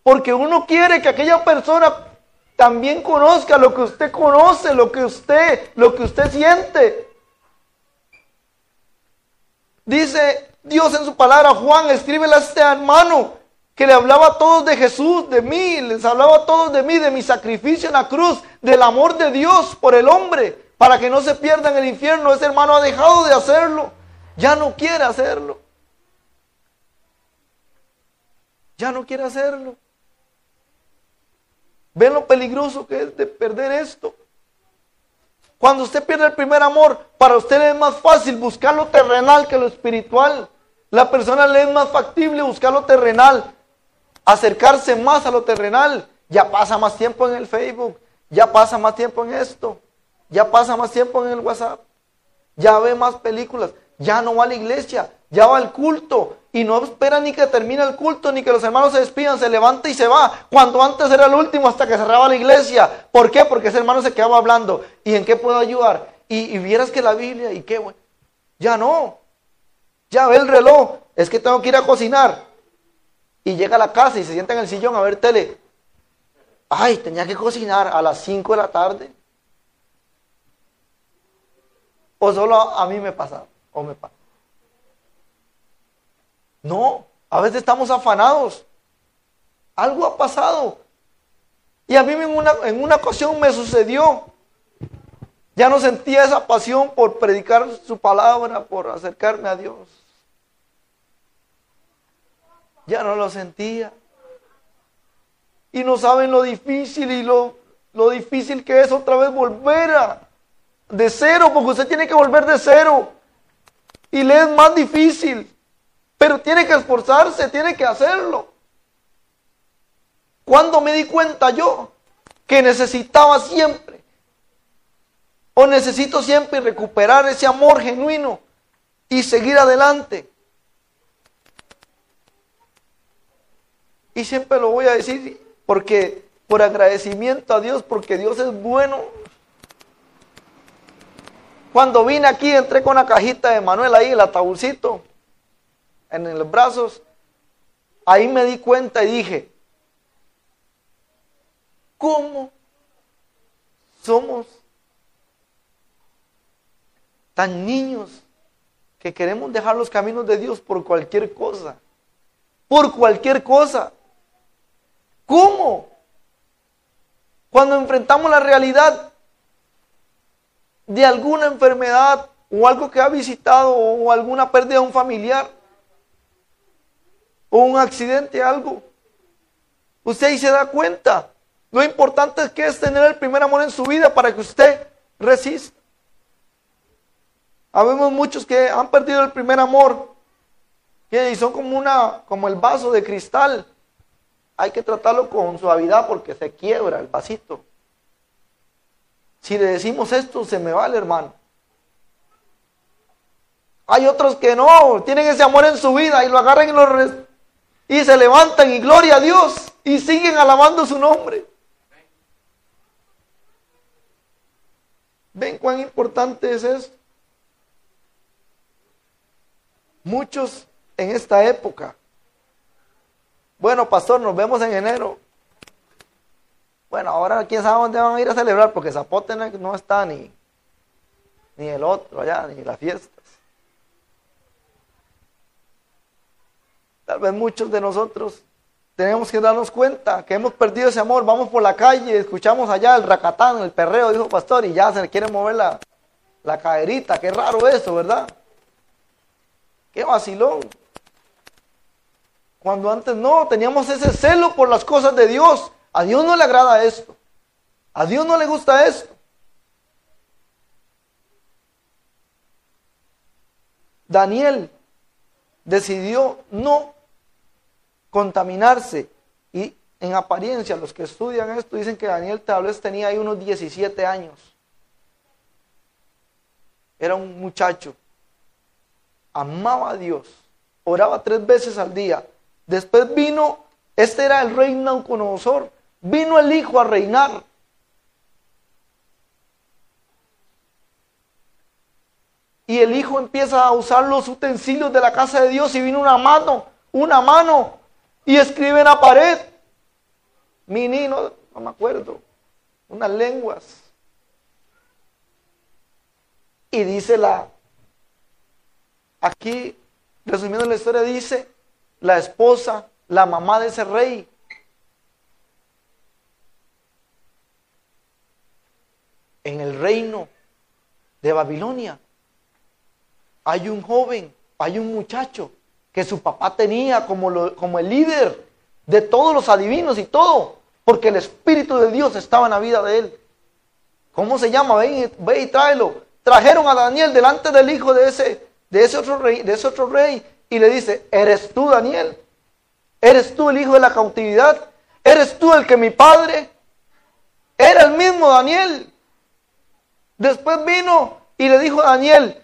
Porque uno quiere que aquella persona también conozca lo que usted conoce, lo que usted, lo que usted siente. Dice Dios en su palabra, Juan, escríbele a este hermano que le hablaba a todos de Jesús, de mí, les hablaba a todos de mí, de mi sacrificio en la cruz, del amor de Dios por el hombre, para que no se pierda en el infierno. Ese hermano ha dejado de hacerlo, ya no quiere hacerlo. Ya no quiere hacerlo. ¿Ven lo peligroso que es de perder esto? Cuando usted pierde el primer amor, para usted es más fácil buscar lo terrenal que lo espiritual. La persona le es más factible buscar lo terrenal, acercarse más a lo terrenal. Ya pasa más tiempo en el Facebook, ya pasa más tiempo en esto, ya pasa más tiempo en el WhatsApp, ya ve más películas, ya no va a la iglesia, ya va al culto y no espera ni que termine el culto, ni que los hermanos se despidan, se levanta y se va, cuando antes era el último hasta que cerraba la iglesia. ¿Por qué? Porque ese hermano se quedaba hablando. ¿Y en qué puedo ayudar? Y, vieras que la Biblia, ¿y qué? Bueno? Ya no. Ya ve el reloj, es que tengo que ir a cocinar. Y llega a la casa y se sienta en el sillón a ver tele. Ay, tenía que cocinar a las 5 de la tarde. O solo a mí me pasa, o me pasa. No, a veces estamos afanados. Algo ha pasado. Y a mí en una, en una ocasión me sucedió. Ya no sentía esa pasión por predicar su palabra, por acercarme a Dios. Ya no lo sentía. Y no saben lo difícil y lo, lo difícil que es otra vez volver a de cero, porque usted tiene que volver de cero. Y le es más difícil. Pero tiene que esforzarse, tiene que hacerlo. Cuando me di cuenta yo que necesitaba siempre, o necesito siempre recuperar ese amor genuino y seguir adelante. Y siempre lo voy a decir porque por agradecimiento a Dios, porque Dios es bueno. Cuando vine aquí, entré con la cajita de Manuel ahí, el ataúdcito en los brazos, ahí me di cuenta y dije, ¿cómo somos tan niños que queremos dejar los caminos de Dios por cualquier cosa? Por cualquier cosa. ¿Cómo? Cuando enfrentamos la realidad de alguna enfermedad o algo que ha visitado o alguna pérdida de un familiar, o un accidente, algo. Usted ahí se da cuenta. Lo importante es que es tener el primer amor en su vida para que usted resista. Habemos muchos que han perdido el primer amor y son como una como el vaso de cristal. Hay que tratarlo con suavidad porque se quiebra el vasito. Si le decimos esto, se me va hermano. Hay otros que no, tienen ese amor en su vida y lo agarran y lo y se levantan y gloria a Dios y siguen alabando su nombre. ¿Ven cuán importante es esto? Muchos en esta época. Bueno, pastor, nos vemos en enero. Bueno, ahora quién sabe dónde van a ir a celebrar, porque Zapote no está ni, ni el otro allá, ni la fiesta. Tal vez muchos de nosotros tenemos que darnos cuenta que hemos perdido ese amor. Vamos por la calle, escuchamos allá el racatán, el perreo, dijo pastor, y ya se le quiere mover la, la caderita. Qué raro eso, ¿verdad? Qué vacilón. Cuando antes no, teníamos ese celo por las cosas de Dios. A Dios no le agrada esto. A Dios no le gusta esto. Daniel decidió no contaminarse. Y en apariencia, los que estudian esto dicen que Daniel tal tenía ahí unos 17 años. Era un muchacho. Amaba a Dios. Oraba tres veces al día. Después vino, este era el rey Nauconosor. Vino el hijo a reinar. Y el hijo empieza a usar los utensilios de la casa de Dios y vino una mano, una mano y escribe en la pared. Mini, no, no me acuerdo, unas lenguas. Y dice la, aquí, resumiendo la historia, dice, la esposa la mamá de ese rey. En el reino de Babilonia hay un joven, hay un muchacho que su papá tenía como, el líder de todos los adivinos y todo, porque el Espíritu de Dios estaba en la vida de él. ¿Cómo se llama? Ve, ve y tráelo. Trajeron a Daniel delante del hijo de ese, de ese otro rey, de ese otro rey, y le dice, ¿eres tú Daniel? ¿Eres tú el hijo de la cautividad? ¿Eres tú el que mi padre? Era el mismo Daniel. Después vino y le dijo a Daniel,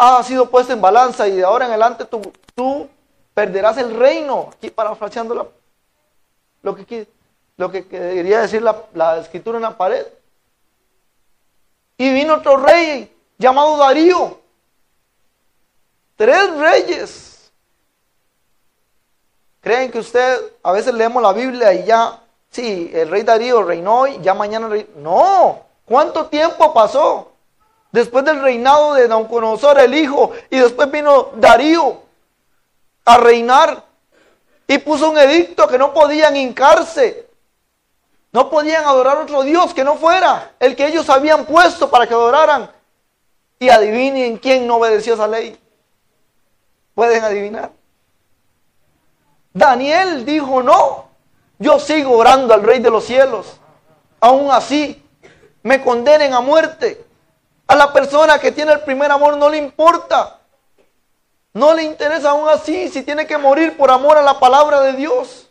ha sido puesto en balanza y de ahora en adelante tú, tú perderás el reino. Aquí parafraseando lo que, lo que quería decir la, la escritura en la pared. Y vino otro rey llamado Darío. Tres reyes. ¿Creen que usted, a veces leemos la Biblia y ya, sí, el rey Darío reinó y ya mañana. No, ¿cuánto tiempo pasó? Después del reinado de Nabucodonosor, el hijo, y después vino Darío a reinar y puso un edicto que no podían hincarse no podían adorar otro Dios que no fuera el que ellos habían puesto para que adoraran. Y adivinen quién no obedeció esa ley. ¿Pueden adivinar? Daniel dijo, no, yo sigo orando al Rey de los cielos. Aún así, me condenen a muerte. A la persona que tiene el primer amor no le importa. No le interesa aún así si tiene que morir por amor a la palabra de Dios.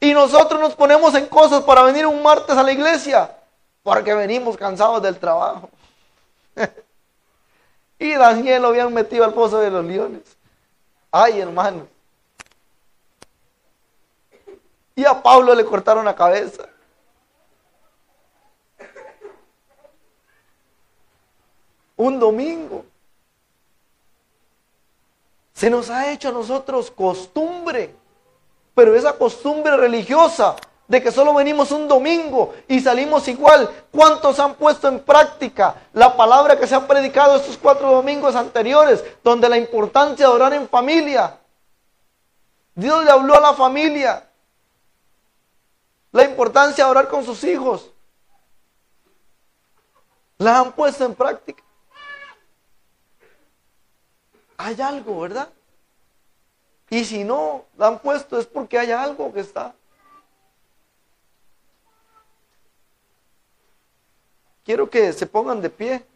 Y nosotros nos ponemos en cosas para venir un martes a la iglesia, porque venimos cansados del trabajo. y Daniel lo habían metido al pozo de los leones. Ay, hermano. Y a Pablo le cortaron la cabeza. Un domingo. Se nos ha hecho a nosotros costumbre pero esa costumbre religiosa de que solo venimos un domingo y salimos igual, ¿cuántos han puesto en práctica la palabra que se ha predicado estos cuatro domingos anteriores, donde la importancia de orar en familia? Dios le habló a la familia. La importancia de orar con sus hijos. La han puesto en práctica. Hay algo, ¿verdad? Y si no la han puesto es porque hay algo que está. Quiero que se pongan de pie.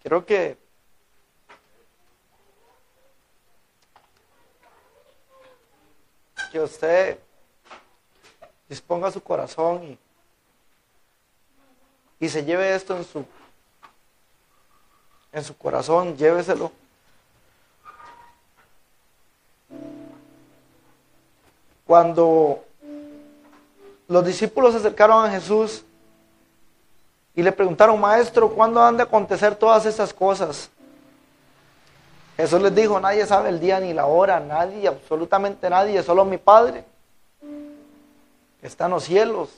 Quiero que que usted disponga su corazón y, y se lleve esto en su, en su corazón, lléveselo. Cuando los discípulos se acercaron a Jesús y le preguntaron, maestro, ¿cuándo han de acontecer todas estas cosas? Jesús les dijo, nadie sabe el día ni la hora, nadie, absolutamente nadie, solo mi Padre, que está en los cielos.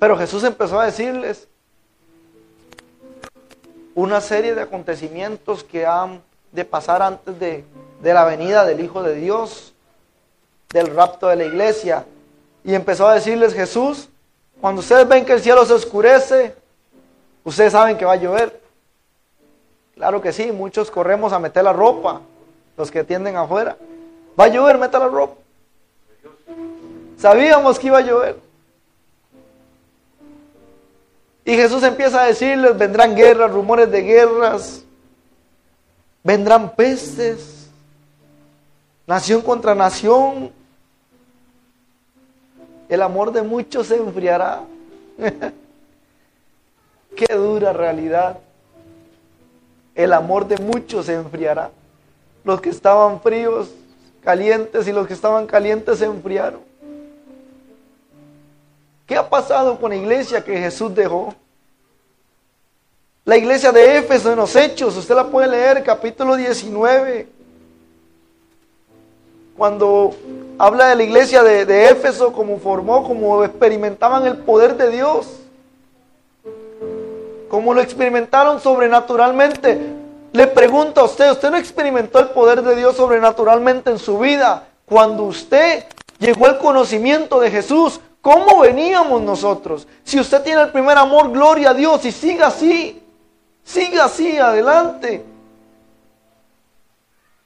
Pero Jesús empezó a decirles una serie de acontecimientos que han de pasar antes de, de la venida del Hijo de Dios, del rapto de la iglesia. Y empezó a decirles Jesús, cuando ustedes ven que el cielo se oscurece, ustedes saben que va a llover. Claro que sí, muchos corremos a meter la ropa, los que tienden afuera. Va a llover, meta la ropa. Sabíamos que iba a llover. Y Jesús empieza a decirles, vendrán guerras, rumores de guerras, vendrán pestes, nación contra nación. El amor de muchos se enfriará. Qué dura realidad el amor de muchos se enfriará. Los que estaban fríos, calientes y los que estaban calientes se enfriaron. ¿Qué ha pasado con la iglesia que Jesús dejó? La iglesia de Éfeso en los Hechos, usted la puede leer, capítulo 19. cuando habla de la iglesia de, Éfeso, cómo formó, cómo experimentaban el poder de Dios, cómo lo experimentaron sobrenaturalmente. Le pregunto a usted, ¿usted no experimentó el poder de Dios sobrenaturalmente en su vida cuando usted llegó al conocimiento de Jesús? ¿Cómo veníamos nosotros? Si usted tiene el primer amor, gloria a Dios y siga así, siga así, adelante.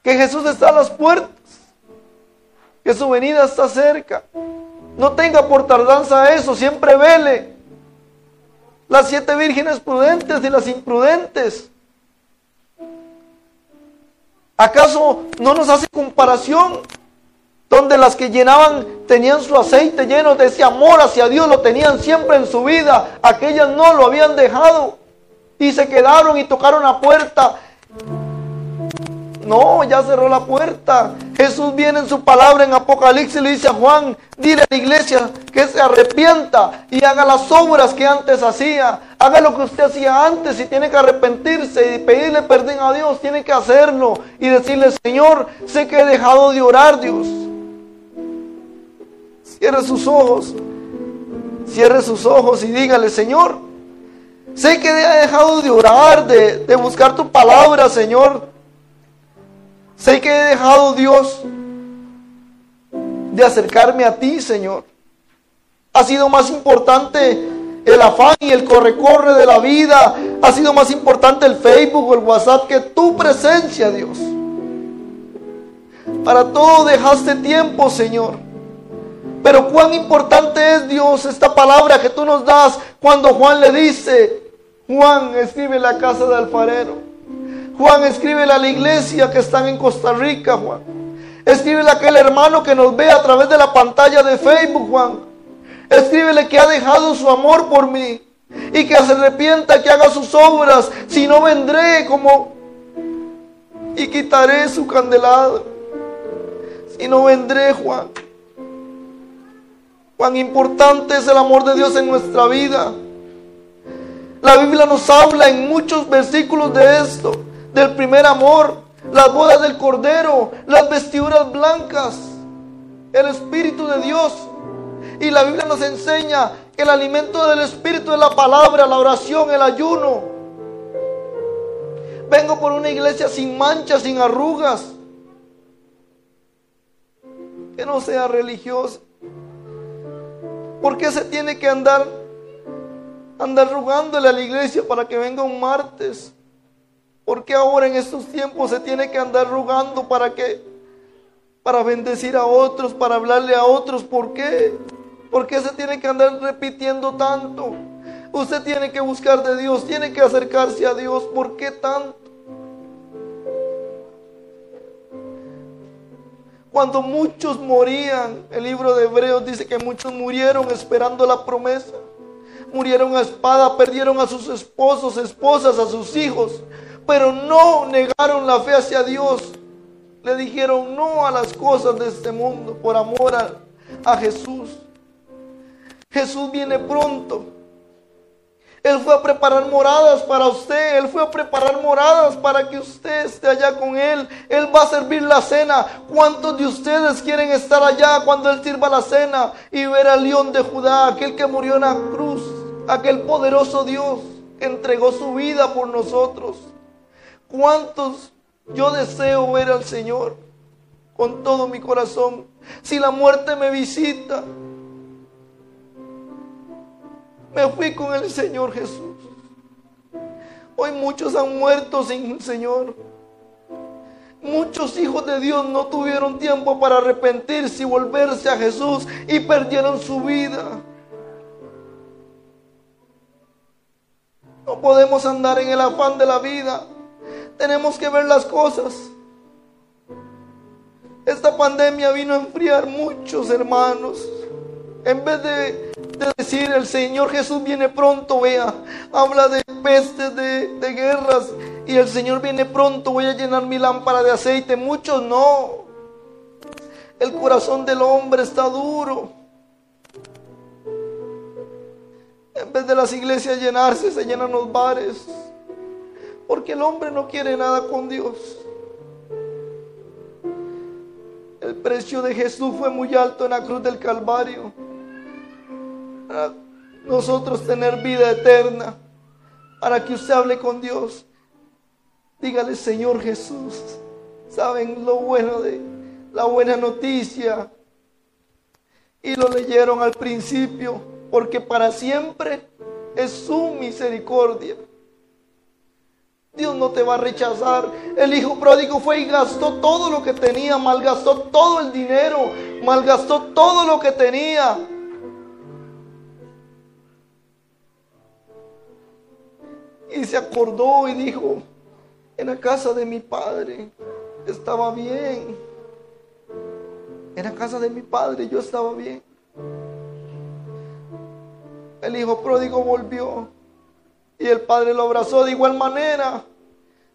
Que Jesús está a las puertas, que su venida está cerca. No tenga por tardanza eso, siempre vele. Las siete vírgenes prudentes y las imprudentes. ¿Acaso no nos hace comparación? donde las que llenaban tenían su aceite lleno de ese amor hacia Dios, lo tenían siempre en su vida, aquellas no lo habían dejado y se quedaron y tocaron la puerta. No, ya cerró la puerta. Jesús viene en su palabra en Apocalipsis y le dice a Juan, dile a la iglesia que se arrepienta y haga las obras que antes hacía. Haga lo que usted hacía antes. Si tiene que arrepentirse y pedirle perdón a Dios, tiene que hacerlo y decirle, Señor, sé que he dejado de orar, Dios. Cierre sus ojos. Cierre sus ojos y dígale, Señor, sé que he dejado de orar, de, de buscar tu palabra, Señor. Sé que he dejado, Dios, de acercarme a ti, Señor. Ha sido más importante el afán y el corre-corre de la vida. Ha sido más importante el Facebook o el WhatsApp que tu presencia, Dios. Para todo dejaste tiempo, Señor. Pero cuán importante es Dios esta palabra que tú nos das cuando Juan le dice, Juan escribe la casa de alfarero. Juan escribe a la iglesia que están en Costa Rica, Juan. Escríbele a aquel hermano que nos ve a través de la pantalla de Facebook, Juan. Escríbele que ha dejado su amor por mí y que se arrepienta, que haga sus obras. Si no vendré como y quitaré su candelado. Si no vendré, Juan. Cuán importante es el amor de Dios en nuestra vida. La Biblia nos habla en muchos versículos de esto, del primer amor, las bodas del Cordero, las vestiduras blancas, el Espíritu de Dios. Y la Biblia nos enseña que el alimento del Espíritu es la palabra, la oración, el ayuno. Vengo por una iglesia sin manchas, sin arrugas, que no sea religiosa. ¿Por qué se tiene que andar andar rogándole a la iglesia para que venga un martes? ¿Por qué ahora en estos tiempos se tiene que andar rogando para que para bendecir a otros, para hablarle a otros? ¿Por qué? ¿Por qué se tiene que andar repitiendo tanto? Usted tiene que buscar de Dios, tiene que acercarse a Dios. ¿Por qué tanto? Cuando muchos morían, el libro de Hebreos dice que muchos murieron esperando la promesa. Murieron a espada, perdieron a sus esposos, esposas, a sus hijos, pero no negaron la fe hacia Dios. Le dijeron no a las cosas de este mundo por amor a, Jesús. Jesús viene pronto. Él fue a preparar moradas para usted. Él fue a preparar moradas para que usted esté allá con Él. Él va a servir la cena. ¿Cuántos de ustedes quieren estar allá cuando Él sirva la cena y ver al león de Judá, aquel que murió en la cruz, aquel poderoso Dios que entregó su vida por nosotros? ¿Cuántos yo deseo ver al Señor con todo mi corazón? Si la muerte me visita, me fui con el Señor Jesús. Hoy muchos han muerto sin el Señor. Muchos hijos de Dios no tuvieron tiempo para arrepentirse y volverse a Jesús y perdieron su vida. No podemos andar en el afán de la vida. Tenemos que ver las cosas. Esta pandemia vino a enfriar muchos hermanos. En vez de, decir el Señor Jesús viene pronto, vea, habla de pestes, de, guerras, y el Señor viene pronto, voy a llenar mi lámpara de aceite. Muchos no. El corazón del hombre está duro. En vez de las iglesias llenarse, se llenan los bares. Porque el hombre no quiere nada con Dios. El precio de Jesús fue muy alto en la cruz del Calvario. Para nosotros tener vida eterna. Para que usted hable con Dios. Dígale, Señor Jesús. ¿Saben lo bueno de la buena noticia? Y lo leyeron al principio. Porque para siempre es su misericordia. Dios no te va a rechazar. El hijo pródigo fue y gastó todo lo que tenía, malgastó todo el dinero, malgastó todo lo que tenía. Y se acordó y dijo, en la casa de mi padre estaba bien. En la casa de mi padre yo estaba bien. El hijo pródigo volvió y el padre lo abrazó de igual manera.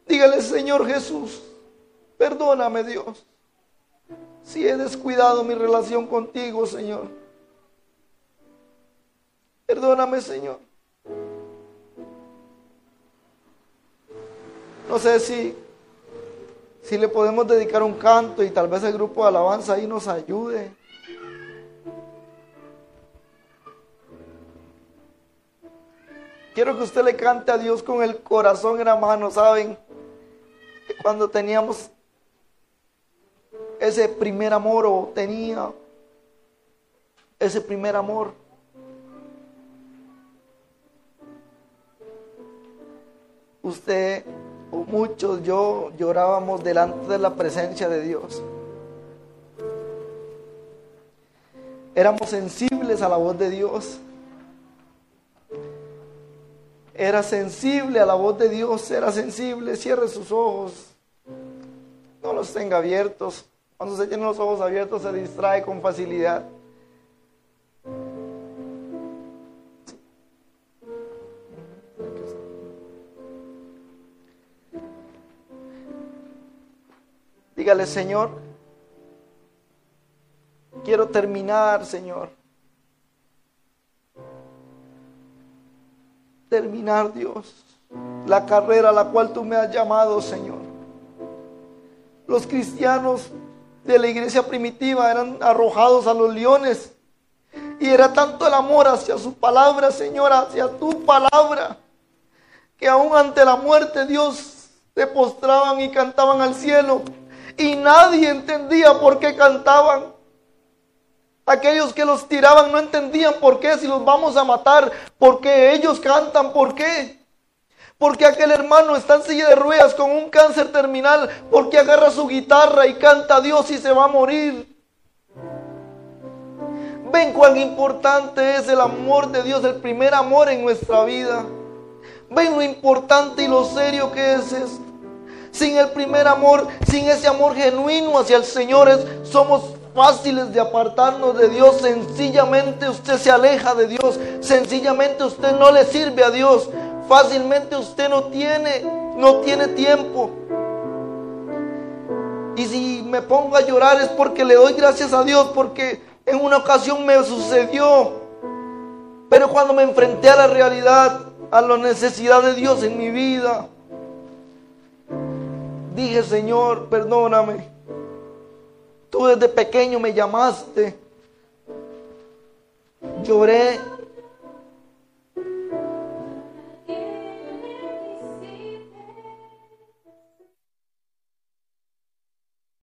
Dígale, Señor Jesús, perdóname Dios, si he descuidado mi relación contigo, Señor. Perdóname, Señor. No sé si, si le podemos dedicar un canto y tal vez el grupo de alabanza ahí nos ayude. Quiero que usted le cante a Dios con el corazón en la mano, ¿saben? Que cuando teníamos ese primer amor o tenía ese primer amor. Usted o muchos, yo llorábamos delante de la presencia de Dios. Éramos sensibles a la voz de Dios era sensible a la voz de Dios, era sensible, cierre sus ojos, no los tenga abiertos. Cuando se tiene los ojos abiertos se distrae con facilidad. Dígale, Señor, quiero terminar, Señor terminar, Dios, la carrera a la cual tú me has llamado, Señor. Los cristianos de la iglesia primitiva eran arrojados a los leones. Y era tanto el amor hacia su palabra, Señor, hacia tu palabra, que aún ante la muerte Dios se postraban y cantaban al cielo. Y nadie entendía por qué cantaban. Aquellos que los tiraban no entendían por qué, si los vamos a matar, por qué ellos cantan, por qué. Porque aquel hermano está en silla de ruedas con un cáncer terminal, porque agarra su guitarra y canta a Dios y se va a morir. Ven cuán importante es el amor de Dios, el primer amor en nuestra vida. Ven lo importante y lo serio que es esto. Sin el primer amor, sin ese amor genuino hacia el Señor, somos fáciles de apartarnos de Dios. Sencillamente usted se aleja de Dios. Sencillamente usted no le sirve a Dios. Fácilmente usted no tiene, no tiene tiempo. Y si me pongo a llorar es porque le doy gracias a Dios, porque en una ocasión me sucedió. Pero cuando me enfrenté a la realidad, a la necesidad de Dios en mi vida, dije, Señor, perdóname. Tú desde pequeño me llamaste. Lloré